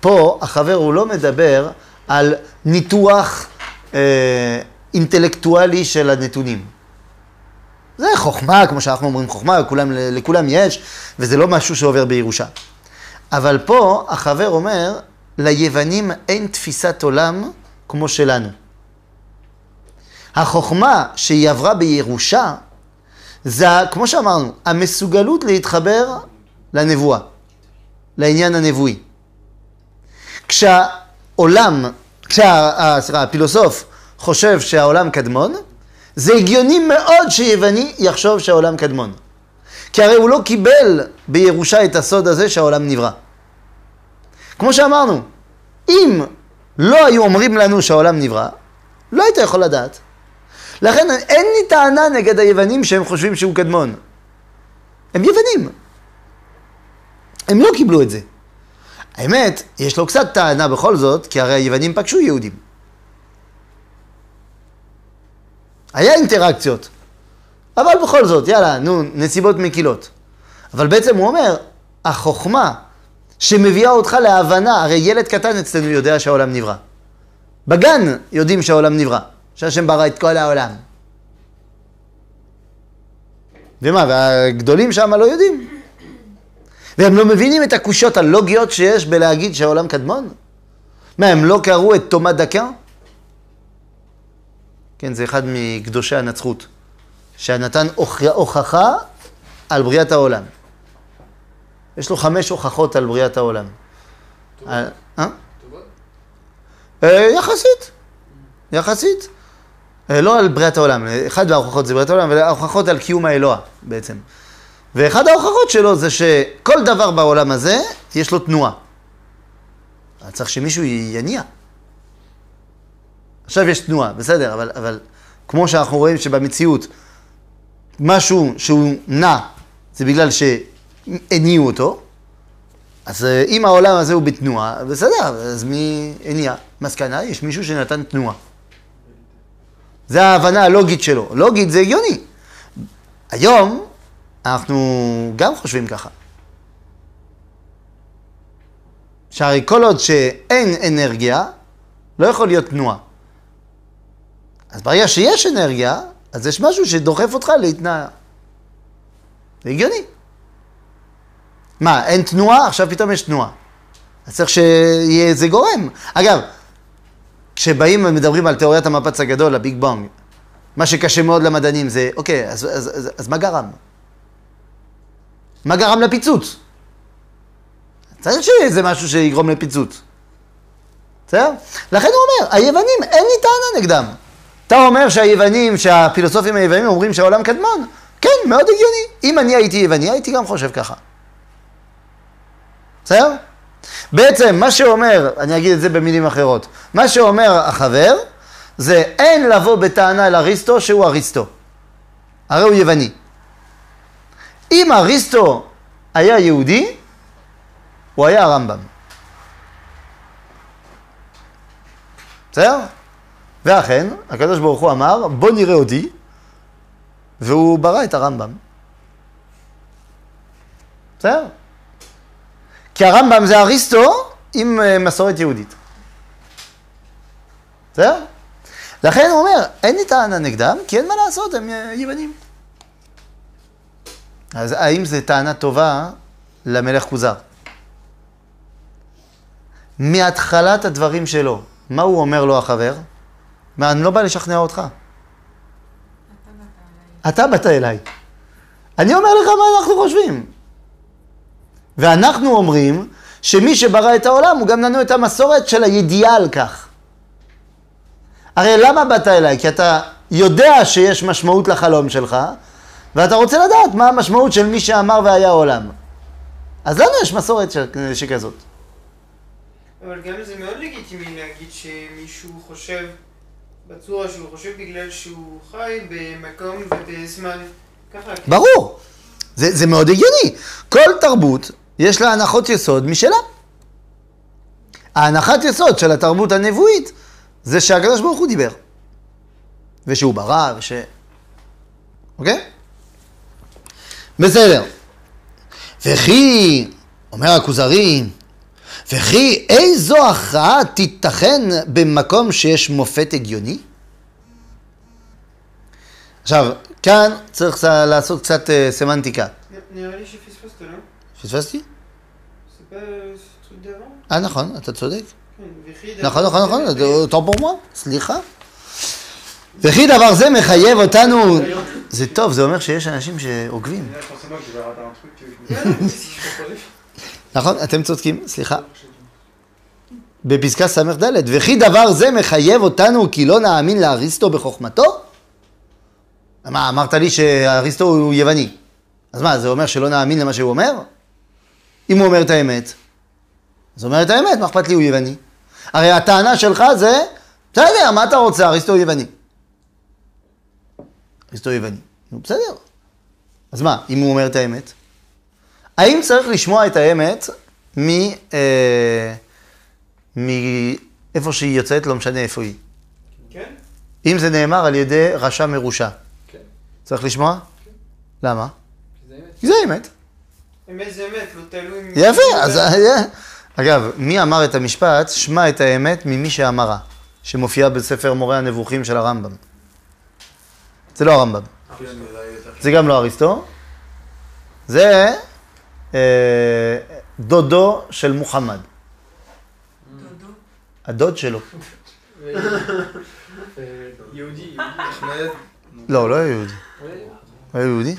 פה החבר הוא לא מדבר על ניתוח אה, אינטלקטואלי של הנתונים. זה חוכמה, כמו שאנחנו אומרים חוכמה, לכולם, לכולם יש, וזה לא משהו שעובר בירושה. אבל פה החבר אומר, ליוונים אין תפיסת עולם כמו שלנו. החוכמה שהיא עברה בירושה, זה, כמו שאמרנו, המסוגלות להתחבר לנבואה, לעניין הנבואי. כשהעולם, כשה, אה, סליחה, הפילוסוף חושב שהעולם קדמון, זה הגיוני מאוד שיווני יחשוב שהעולם קדמון. כי הרי הוא לא קיבל בירושה את הסוד הזה שהעולם נברא. כמו שאמרנו, אם לא היו אומרים לנו שהעולם נברא, לא היית יכול לדעת. לכן אין לי טענה נגד היוונים שהם חושבים שהוא קדמון. הם יוונים. הם לא קיבלו את זה. האמת, יש לו קצת טענה בכל זאת, כי הרי היוונים פגשו יהודים. היה אינטראקציות. אבל בכל זאת, יאללה, נו, נסיבות מקילות. אבל בעצם הוא אומר, החוכמה שמביאה אותך להבנה, הרי ילד קטן אצלנו יודע שהעולם נברא. בגן יודעים שהעולם נברא, שהשם ברא את כל העולם. ומה, והגדולים שם לא יודעים? והם לא מבינים את הקושיות הלוגיות שיש בלהגיד שהעולם קדמון? מה, הם לא קראו את תומה דקה? כן, זה אחד מקדושי הנצחות, שנתן הוכחה על בריאת העולם. יש לו חמש הוכחות על בריאת העולם. אה? אה? אה, יחסית, יחסית. אה, לא על בריאת העולם, אחד מההוכחות זה בריאת העולם, אבל ההוכחות על קיום האלוה בעצם. ואחד ההוכחות שלו זה שכל דבר בעולם הזה, יש לו תנועה. אז צריך שמישהו יניע. עכשיו יש תנועה, בסדר, אבל, אבל כמו שאנחנו רואים שבמציאות משהו שהוא נע, זה בגלל שהניעו אותו, אז אה, אם העולם הזה הוא בתנועה, בסדר, אז מי הניע? מסקנה, יש מישהו שנתן תנועה. זה ההבנה הלוגית שלו. לוגית זה הגיוני. היום אנחנו גם חושבים ככה. שהרי כל עוד שאין אנרגיה, לא יכול להיות תנועה. אז ברגע שיש אנרגיה, אז יש משהו שדוחף אותך להתנאה. זה הגיוני. מה, אין תנועה? עכשיו פתאום יש תנועה. אז צריך שיהיה איזה גורם. אגב, כשבאים ומדברים על תיאוריית המפץ הגדול, הביג בונג, מה שקשה מאוד למדענים זה, אוקיי, אז, אז, אז, אז מה גרם? מה גרם לפיצוץ? צריך שיהיה איזה משהו שיגרום לפיצוץ. בסדר? לכן הוא אומר, היוונים, אין לי טענה נגדם. אתה אומר שהיוונים, שהפילוסופים היוונים אומרים שהעולם קדמון? כן, מאוד הגיוני. אם אני הייתי יווני, הייתי גם חושב ככה. בסדר? בעצם, מה שאומר, אני אגיד את זה במילים אחרות, מה שאומר החבר, זה אין לבוא בטענה אל אריסטו שהוא אריסטו. הרי הוא יווני. אם אריסטו היה יהודי, הוא היה הרמב"ם. בסדר? ואכן, הקדוש ברוך הוא אמר, בוא נראה אותי, והוא ברא את הרמב"ם. בסדר? כי הרמב"ם זה אריסטו עם אה, מסורת יהודית. בסדר? לכן הוא אומר, אין לי טענה נגדם, כי אין מה לעשות, הם אה, יוונים. אז האם זו טענה טובה למלך כוזר? מהתחלת הדברים שלו, מה הוא אומר לו החבר? מה, אני לא בא לשכנע אותך. אתה באת אליי. אני אומר לך מה אנחנו חושבים. ואנחנו אומרים שמי שברא את העולם הוא גם לנו את המסורת של הידיעה על כך. הרי למה באת אליי? כי אתה יודע שיש משמעות לחלום שלך, ואתה רוצה לדעת מה המשמעות של מי שאמר והיה עולם. אז לנו יש מסורת ש... שכזאת. אבל גם זה מאוד לגיטימי להגיד שמישהו חושב בצורה שהוא חושב בגלל שהוא חי במקום ובזמן ככה. ברור. זה, זה מאוד הגיוני. כל תרבות יש לה הנחות יסוד משלה. ההנחת יסוד של התרבות הנבואית זה שהקדוש ברוך הוא דיבר. ושהוא ברא, וש... אוקיי? בסדר. וכי, אומר הכוזרי, וכי איזו הכרעה תיתכן במקום שיש מופת הגיוני? עכשיו, כאן צריך לעשות קצת אה, סמנטיקה. נראה לי שפספסת, לא? פספסתי? אה, נכון, אתה צודק. כן, נכון, נכון, נכון, אותו פורמה, סליחה. וכי דבר זה מחייב אותנו... זה טוב, זה אומר שיש אנשים שעוקבים. Là, forcément, que je vais rater un truc, tu veux. Non, non, mais si je comprenais. נכון, אתם צודקים, סליחה. בפסקה ס"ד, וכי דבר זה מחייב אותנו כי לא נאמין לאריסטו בחוכמתו? מה, אמרת לי שאריסטו הוא יווני. אז מה, זה אומר שלא נאמין למה שהוא אומר? אם הוא אומר את האמת, אז הוא אומר את האמת, מה אכפת לי, הוא יווני. הרי הטענה שלך זה, בסדר, מה אתה רוצה, אריסטו הוא יווני. אריסטו יווני. נו, בסדר. אז מה, אם הוא אומר את האמת? האם צריך לשמוע את האמת מ... אה, מאיפה שהיא יוצאת, לא משנה איפה היא. כן? אם זה נאמר על ידי רשע מרושע. כן. צריך לשמוע? למה? זה אמת. כי זה האמת. אמת זה אמת, לא תלוי... יפה, אז... אה, אגב, מי אמר את המשפט, שמע את האמת ממי שאמרה, שמופיעה בספר מורה הנבוכים של הרמב"ם. זה לא הרמב"ם, כן, אולי יותר. זה גם לא אריסטו, זה אה, דודו של מוחמד, דודו. הדוד שלו. יהודי, אחמד, לא, הוא לא היה יהודי. הוא היה- הוא היה יהודי?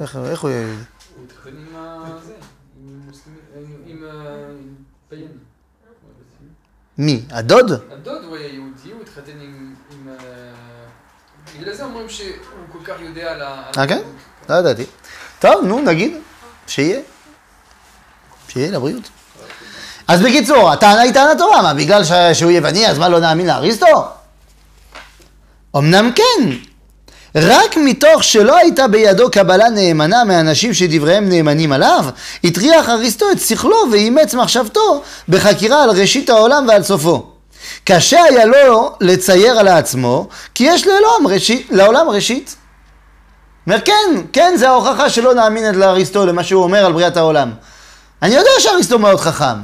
איך איך הוא היה יהודי? הוא התחתן עם ה- זה, עם מוסלמי, עם- עם ה- עם פיין. מי? הדוד? הדוד הוא היה יהודי, הוא התחתן עם... עם, אה, בגלל זה אומרים שהוא כל כך יודע על ה... על אה, כן? הדמות. לא ידעתי. טוב, נו, נגיד, שיהיה. שיהיה לבריאות. אז בקיצור, הטענה היא טענה טובה, מה, בגלל ש- שהוא יווני, אז מה, לא נאמין לאריסטו? אמנם כן, רק מתוך שלא הייתה בידו קבלה נאמנה מאנשים שדבריהם נאמנים עליו, הטריח אריסטו את שכלו ואימץ מחשבתו בחקירה על ראשית העולם ועל סופו. קשה היה לו לצייר על עצמו, כי יש לעולם ראשית, לעולם ראשית. אומר, כן, כן, זה ההוכחה שלא נאמין לאריסטו למה שהוא אומר על בריאת העולם. אני יודע שאריסטו מאוד חכם,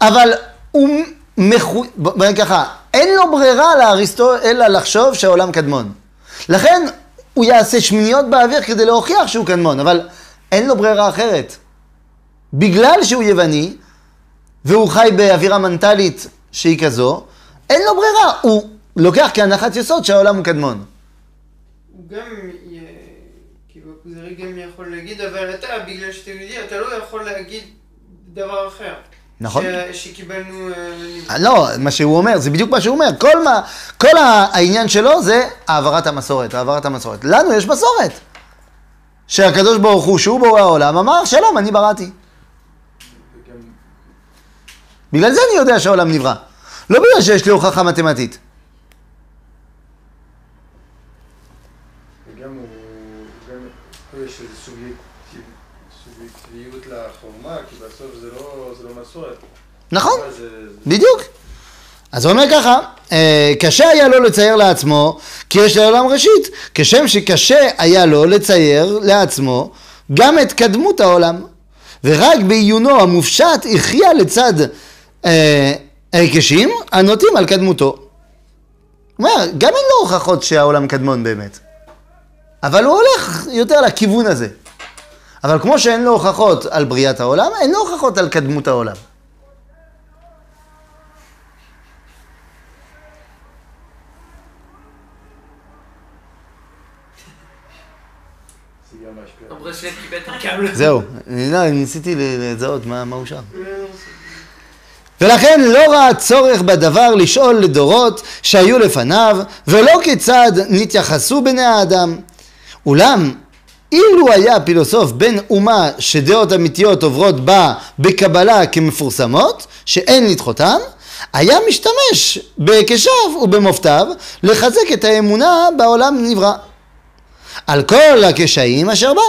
אבל הוא מחו... בוא נגיד ככה, אין לו ברירה לאריסטו אלא לחשוב שהעולם קדמון. לכן הוא יעשה שמיניות באוויר כדי להוכיח שהוא קדמון, אבל אין לו ברירה אחרת. בגלל שהוא יווני, והוא חי באווירה מנטלית שהיא כזו, אין לו ברירה, הוא לוקח כהנחת יסוד שהעולם הוא קדמון. הוא גם, כאילו, הכוזרי גם יכול להגיד, אבל אתה, בגלל שאתה יהודי, אתה לא יכול להגיד דבר אחר. נכון. ש- שקיבלנו... אה, אה, לא, מה שהוא אומר, זה בדיוק מה שהוא אומר. כל, מה, כל העניין שלו זה העברת המסורת, העברת המסורת. לנו יש מסורת. שהקדוש ברוך הוא, שהוא בורא העולם, אמר, שלום, אני בראתי. בגלל זה אני יודע שהעולם נברא. לא בגלל שיש לי הוכחה מתמטית. וגם הוא, גם פה יש איזו סובייקטיב- סובייקטיביות לחורמה, כי בסוף זה לא, לא מסורת. נכון, בדיוק. אז הוא אומר ככה, אה, קשה היה לו לצייר לעצמו, כי יש לעולם ראשית, כשם שקשה היה לו לצייר לעצמו גם את קדמות העולם. ורק בעיונו המופשט הכריע לצד אה, הנוטים על קדמותו. הוא אומר, גם אין לו הוכחות שהעולם קדמון באמת. אבל הוא הולך יותר לכיוון הזה. אבל כמו שאין לו הוכחות על בריאת העולם, אין לו הוכחות על קדמות העולם. זהו, לא, ניסיתי לזהות מה הוא שם. ולכן לא ראה צורך בדבר לשאול לדורות שהיו לפניו, ולא כיצד נתייחסו בני האדם. אולם, אילו היה פילוסוף בן אומה שדעות אמיתיות עוברות בה בקבלה כמפורסמות, שאין לדחותם, היה משתמש בהיקשיו ובמופתיו לחזק את האמונה בעולם נברא. על כל הקשיים אשר בה,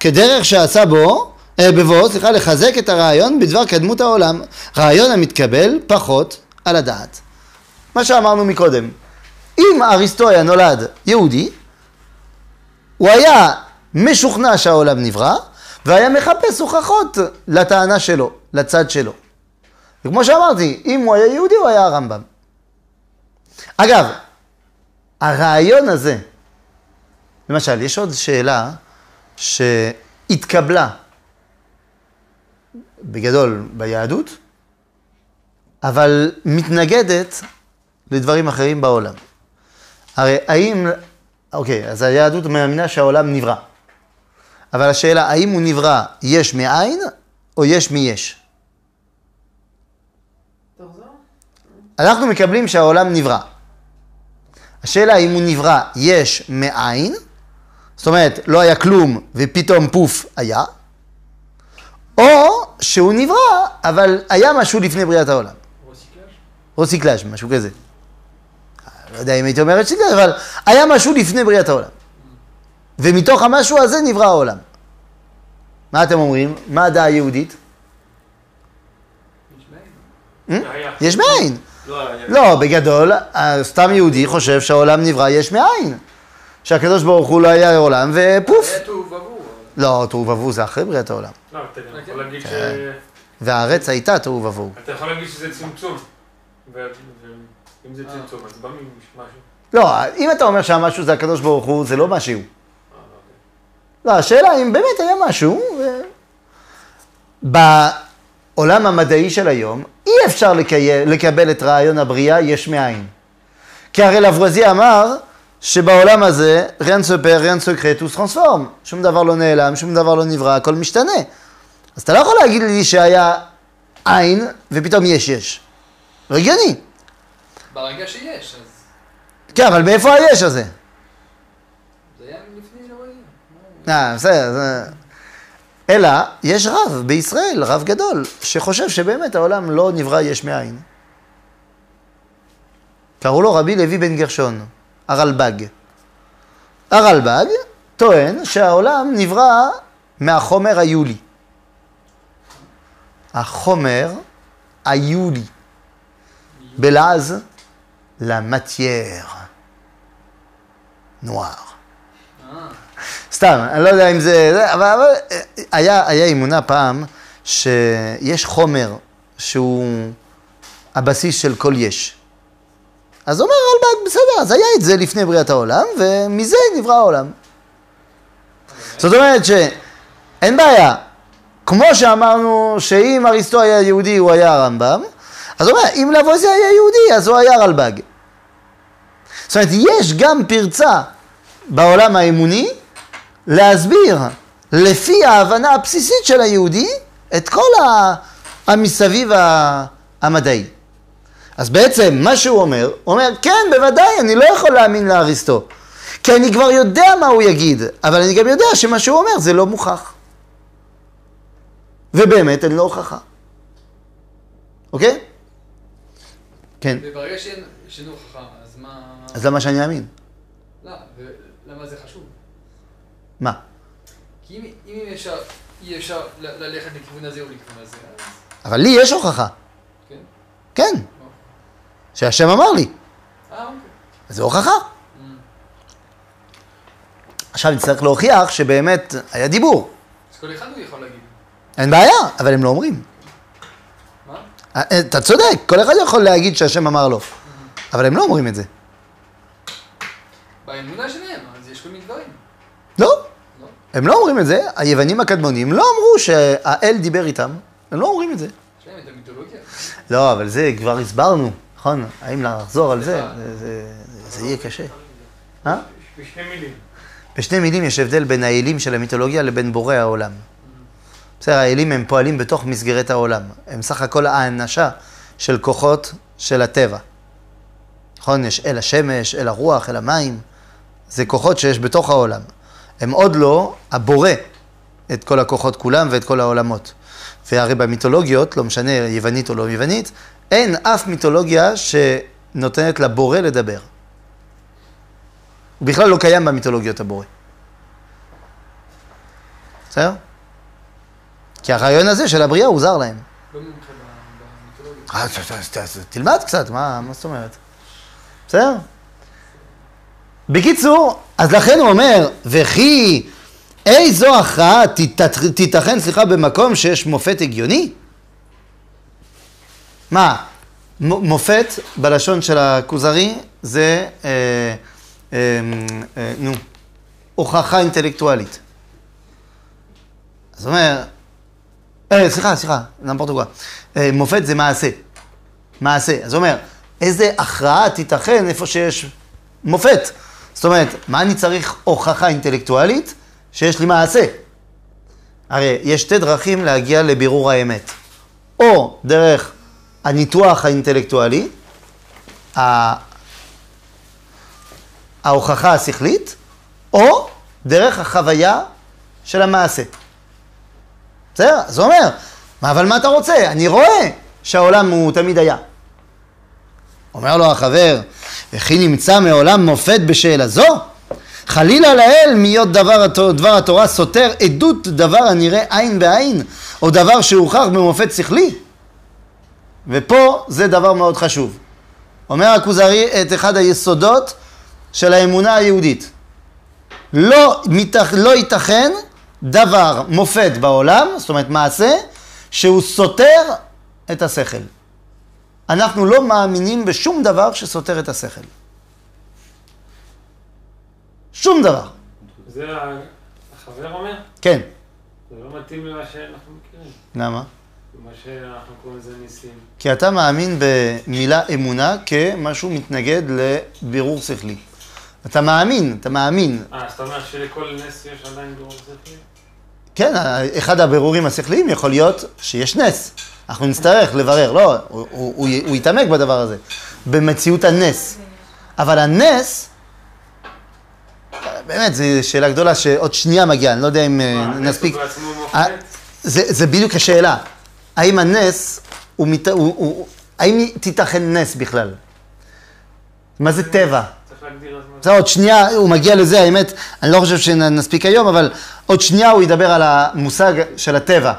כדרך שעשה בו אה, בבוא, סליחה, לחזק את הרעיון בדבר קדמות העולם. רעיון המתקבל פחות על הדעת. מה שאמרנו מקודם, אם אריסטו היה נולד יהודי, הוא היה משוכנע שהעולם נברא, והיה מחפש הוכחות לטענה שלו, לצד שלו. וכמו שאמרתי, אם הוא היה יהודי, הוא היה הרמב"ם. אגב, הרעיון הזה, למשל, יש עוד שאלה שהתקבלה בגדול ביהדות, אבל מתנגדת לדברים אחרים בעולם. הרי האם, אוקיי, אז היהדות מאמינה שהעולם נברא. אבל השאלה, האם הוא נברא יש מאין או יש מיש? תחזור. אנחנו מקבלים שהעולם נברא. השאלה אם הוא נברא יש מאין, זאת אומרת, לא היה כלום ופתאום פוף היה, או שהוא נברא, אבל היה משהו לפני בריאת העולם. רוסיקלאז'? רוסיקלאז', משהו כזה. לא יודע אם הייתי אומר רוסיקלאז', אבל היה משהו לפני בריאת העולם. ומתוך המשהו הזה נברא העולם. מה אתם אומרים? מה הדעה היהודית? יש מאין. לא, היה- לא, בגדול, סתם יהודי חושב שהעולם נברא יש מאין. שהקדוש ברוך הוא לא היה עולם ופוף. היה תוהו ובוהו. לא, תוהו ובוהו זה אחרי בריאת העולם. לא, אתה גם יכול להגיד ש... כן. והארץ הייתה תוהו ובוהו. אתה יכול להגיד שזה צמצום. ואם זה אה. צמצום, אז בא משהו. לא, אם אתה אומר שהמשהו זה הקדוש ברוך הוא, זה לא משהו. אה, אוקיי. לא, השאלה אם באמת היה משהו. ו... בעולם המדעי של היום, אי אפשר לקבל את רעיון הבריאה יש מאין. כי הרי לבואזי אמר שבעולם הזה, rien se perd, rien se crée, tout se transforme. שום דבר לא נעלם, שום דבר לא נברא, הכל משתנה. אז אתה לא יכול להגיד לי שהיה עין ופתאום יש יש. לא הגיוני. ברגע שיש, אז כן, אבל מאיפה היש הזה? זה היה לפני לא היה. אה, בסדר. זה- אלא, יש רב בישראל, רב גדול, שחושב שבאמת העולם לא נברא יש מאין. קראו לו רבי לוי בן גרשון, הרלב"ג. הרלב"ג טוען שהעולם נברא מהחומר היולי. החומר היולי. בלעז, למטייר. נוער. אה, סתם, אני לא יודע אם. זה, אבל, אבל אה, היה, היה אמונה פעם שיש חומר שהוא הבסיס של כל יש. אז אומר הרלב"ג, בסדר, אז היה את זה לפני בריאת העולם, ומזה נברא העולם. זאת אומרת שאין בעיה. כמו שאמרנו שאם אריסטו היה יהודי, הוא היה הרמב"ם, אז הוא אומר, אם לבוזי היה יהודי, אז הוא היה רלב"ג. זאת אומרת, יש גם פרצה בעולם האמוני להסביר לפי ההבנה הבסיסית של היהודי את כל המסביב המדעי. אז בעצם מה שהוא אומר, הוא אומר, כן, בוודאי, אני לא יכול להאמין לאריסטו. כי אני כבר יודע מה הוא יגיד, אבל אני גם יודע שמה שהוא אומר זה לא מוכח. ובאמת אין לו הוכחה. אוקיי? כן. וברגע שאין הוכחה, אז מה... אז למה שאני אאמין? לא, ולמה זה חשוב? מה? כי אם אם אפשר, אי אפשר ל- ללכת לכיוון הזה או לכיוון הזה, אז... אבל לי יש הוכחה. כן? כן. שהשם אמר לי. אה, אוקיי. זו הוכחה. עכשיו נצטרך להוכיח שבאמת היה דיבור. אז כל אחד הוא יכול להגיד. אין בעיה, אבל הם לא אומרים. מה? אה, אתה צודק, כל אחד יכול להגיד שהשם אמר לו. אבל הם לא אומרים את זה. באמונה שלהם, אז יש כל מיני דברים. לא. לא? הם לא אומרים את זה. היוונים הקדמונים לא אמרו שהאל דיבר איתם. הם לא אומרים את זה. יש להם את המיתולוגיה. לא, אבל זה כבר הסברנו, נכון? האם לחזור על זה? זה- זה- זה יהיה קשה. אה? בשני מילים. בשני מילים יש הבדל בין האלים של המיתולוגיה לבין בורא העולם. בסדר, האלים הם פועלים בתוך מסגרת העולם. הם סך הכל האנשה של כוחות של הטבע. נכון? יש אל השמש, אל הרוח, אל המים. זה כוחות שיש בתוך העולם. הם עוד לא הבורא את כל הכוחות כולם ואת כל העולמות. והרי במיתולוגיות, לא משנה יוונית או לא יוונית, אין אף מיתולוגיה שנותנת לבורא לדבר. הוא בכלל לא קיים במיתולוגיות הבורא. בסדר? כי הרעיון הזה של הבריאה הוא זר להם. לא. אה, תלמד קצת, מה זאת אומרת? בסדר? בקיצור, אז לכן הוא אומר, וכי איזו הכרעה תיתכן, סליחה, במקום שיש מופת הגיוני? מה, מ- מופת בלשון של הכוזרי זה, אה, אה, אה, נו, הוכחה אינטלקטואלית. אז הוא אומר, אה, סליחה, סליחה, נמפורטוגה. אה, מופת זה מעשה. מעשה. אז הוא אומר, איזה הכרעה תיתכן איפה שיש מופת? זאת אומרת, מה אני צריך הוכחה אינטלקטואלית? שיש לי מעשה. הרי יש שתי דרכים להגיע לבירור האמת. או דרך הניתוח האינטלקטואלי, ה- ההוכחה השכלית, או דרך החוויה של המעשה. בסדר? אז הוא אומר, "מה, אבל מה אתה רוצה? אני רואה שהעולם הוא תמיד היה. אומר לו החבר, וכי נמצא מעולם מופת בשאלה זו? חלילה לאל מהיות דבר, התו- דבר התורה סותר עדות דבר הנראה עין בעין, או דבר שהוכח במופת שכלי. ופה זה דבר מאוד חשוב. אומר הכוזרי את אחד היסודות של האמונה היהודית. לא, מתח, לא ייתכן דבר, מופת בעולם, זאת אומרת מעשה, שהוא סותר את השכל. אנחנו לא מאמינים בשום דבר שסותר את השכל. שום דבר. זה החבר אומר? כן. זה לא מתאים למה שאנחנו מכירים. למה? מה שאנחנו קוראים לזה ניסים. כי אתה מאמין במילה אמונה כמשהו מתנגד לבירור שכלי. אתה מאמין, אתה מאמין. אה, אז אתה אומר שלכל נס יש עדיין בירור שכלי? כן, אחד הבירורים השכליים יכול להיות שיש נס. אנחנו נצטרך לברר, לא, הוא, הוא, הוא, הוא יתעמק בדבר הזה, במציאות הנס. אבל הנס, באמת, זו שאלה גדולה שעוד שנייה מגיעה, אני לא יודע אם אה, נספיק. זה, זה בדיוק השאלה. האם הנס, הוא, מת, הוא, הוא, האם תיתכן נס בכלל? מה זה טבע? צריך עוד שנייה, הוא מגיע לזה, האמת, אני לא חושב שנספיק היום, אבל עוד שנייה הוא ידבר על המושג של הטבע.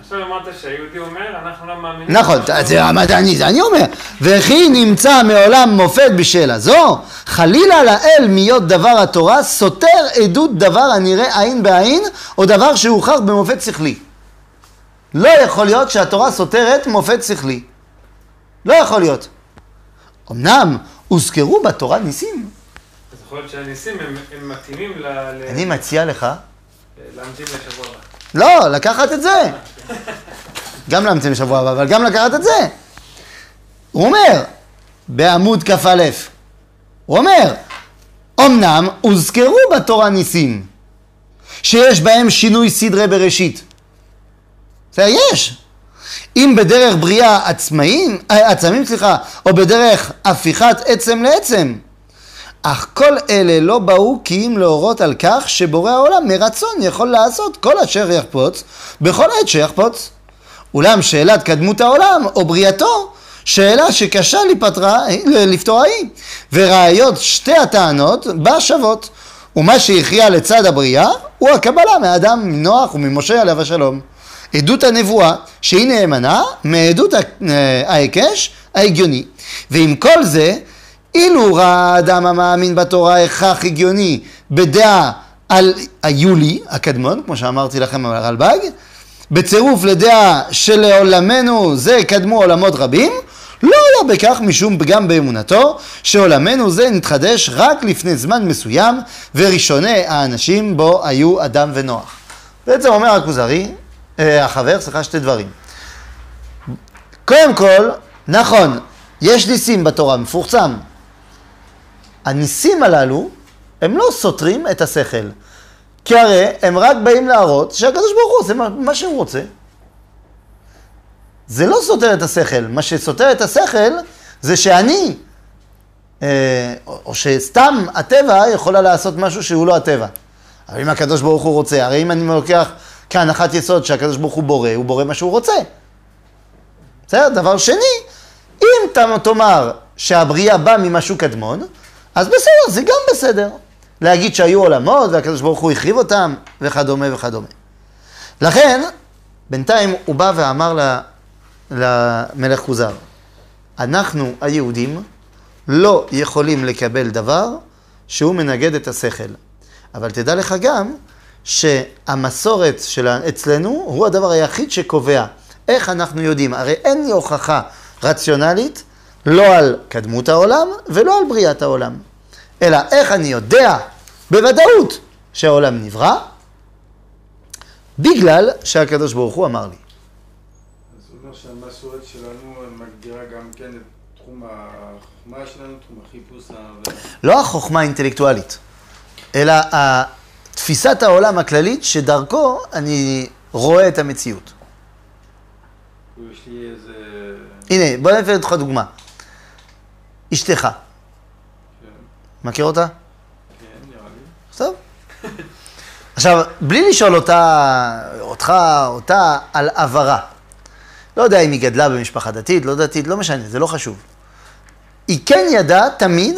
עכשיו אמרת שהיהודי אומר, אנחנו לא מאמינים. נכון, זה המדעני, זה אני אומר. וכי נמצא מעולם מופת בשאלה זו, חלילה לאל מהיות דבר התורה סותר עדות דבר הנראה עין בעין, או דבר שהוכח במופת שכלי. לא יכול להיות שהתורה סותרת מופת שכלי. לא יכול להיות. אמנם הוזכרו בתורה ניסים. אז יכול להיות שהניסים הם הם מתאימים ל... אני מציע לך להמתין לשבוע הבא. לא, לקחת את זה. גם להמציא בשבוע הבא, אבל גם לקחת את זה. הוא אומר, בעמוד כ"א, הוא אומר, אמנם הוזכרו בתורה ניסים, שיש בהם שינוי סדרי בראשית. זה יש. אם בדרך בריאה עצמאים, אה, עצמים, סליחה, או בדרך הפיכת עצם לעצם. אך כל אלה לא באו כי אם להורות על כך שבורא העולם מרצון יכול לעשות כל אשר יחפוץ בכל עת שיחפוץ. אולם שאלת קדמות העולם או בריאתו שאלה שקשה לפתרה, לפתור ההיא, וראיות שתי הטענות בה שוות. ומה שהכריע לצד הבריאה הוא הקבלה מאדם, מנוח וממשה עליו השלום. עדות הנבואה שהיא נאמנה מעדות ה- ההיקש ההגיוני. ועם כל זה אילו ראה האדם המאמין בתורה הכרח הגיוני בדעה על היולי הקדמון, כמו שאמרתי לכם על הרלב"ג, בצירוף לדעה שלעולמנו זה קדמו עולמות רבים, לא היה בכך משום פגם באמונתו, שעולמנו זה נתחדש רק לפני זמן מסוים, וראשוני האנשים בו היו אדם ונוח. בעצם אומר הכוזרי, אה, החבר, סליחה, שתי דברים. קודם כל, נכון, יש ניסים בתורה, מפורסם. הניסים הללו, הם לא סותרים את השכל. כי הרי הם רק באים להראות שהקדוש ברוך הוא עושה מה, שהוא רוצה. זה לא סותר את השכל. מה שסותר את השכל זה שאני, אה, או שסתם הטבע יכולה לעשות משהו שהוא לא הטבע. אבל אם הקדוש ברוך הוא רוצה, הרי אם אני לוקח כהנחת יסוד שהקדוש ברוך הוא בורא, הוא בורא מה שהוא רוצה. בסדר? דבר שני, אם תאמר שהבריאה באה ממשהו קדמון, אז בסדר, זה גם בסדר. להגיד שהיו עולמות והקדוש ברוך הוא החריב אותם, וכדומה וכדומה. לכן, בינתיים הוא בא ואמר למלך כוזר, אנחנו היהודים לא יכולים לקבל דבר שהוא מנגד את השכל. אבל תדע לך גם שהמסורת של אצלנו הוא הדבר היחיד שקובע איך אנחנו יודעים. הרי אין לי הוכחה רציונלית לא על קדמות העולם ולא על בריאת העולם, אלא איך אני יודע בוודאות שהעולם נברא, בגלל שהקדוש ברוך הוא אמר לי. אז הוא אומר שהמסורת שלנו מגדירה גם כן את תחום החוכמה שלנו, תחום החיפוש. ה- לא החוכמה האינטלקטואלית, אלא תפיסת העולם הכללית שדרכו אני רואה את המציאות. יש לי איזה... הנה, בוא נביא אותך דוגמה. אשתך, כן, מכיר אותה? כן, נראה לי. טוב. עכשיו, בלי לשאול אותה, אותך, אותה, על עברה. לא יודע אם היא גדלה במשפחה דתית, לא דתית, לא משנה, זה לא חשוב. היא כן ידעה תמיד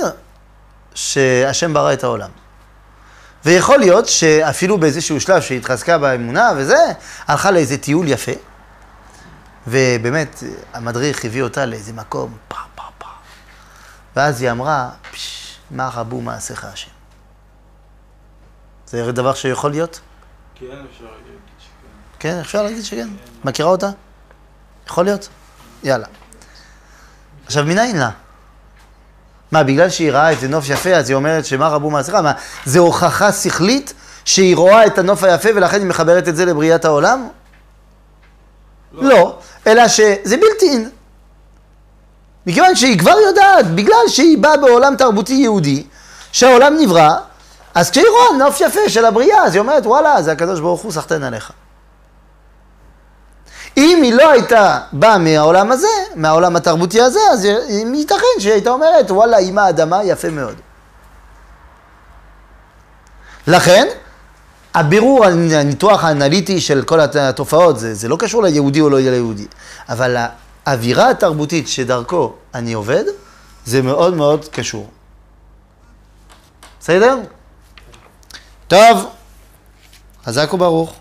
שהשם ברא את העולם. ויכול להיות שאפילו באיזשהו שלב שהיא התחזקה באמונה וזה, הלכה לאיזה טיול יפה, ובאמת, המדריך הביא אותה לאיזה מקום, פה, פה, פה. ואז היא אמרה, פש, מה רבו מעשיך השם. זה דבר שיכול להיות? כן, אפשר להגיד שכן. כן, אפשר להגיד שכן. מכירה אותה? יכול להיות? יאללה. עכשיו, מנין לה? מה, בגלל שהיא ראה איזה נוף יפה, אז היא אומרת שמה רבו מעשיך? מה, זה הוכחה שכלית שהיא רואה את הנוף היפה ולכן היא מחברת את זה לבריאת העולם? לא. לא, אלא שזה בלתי אין. מכיוון שהיא כבר יודעת, בגלל שהיא באה בעולם תרבותי יהודי, שהעולם נברא, אז כשהיא רואה נוף יפה של הבריאה, אז היא אומרת, וואלה, זה הקדוש ברוך הוא, סחטיין עליך. אם היא לא הייתה באה מהעולם הזה, מהעולם התרבותי הזה, אז ייתכן שהיא הייתה אומרת, וואלה, עם האדמה יפה מאוד. לכן, הבירור, הניתוח האנליטי של כל התופעות, זה, זה לא קשור ליהודי או לא ליהודי, אבל האווירה התרבותית שדרכו אני עובד, זה מאוד מאוד קשור. בסדר? טוב, חזק וברוך.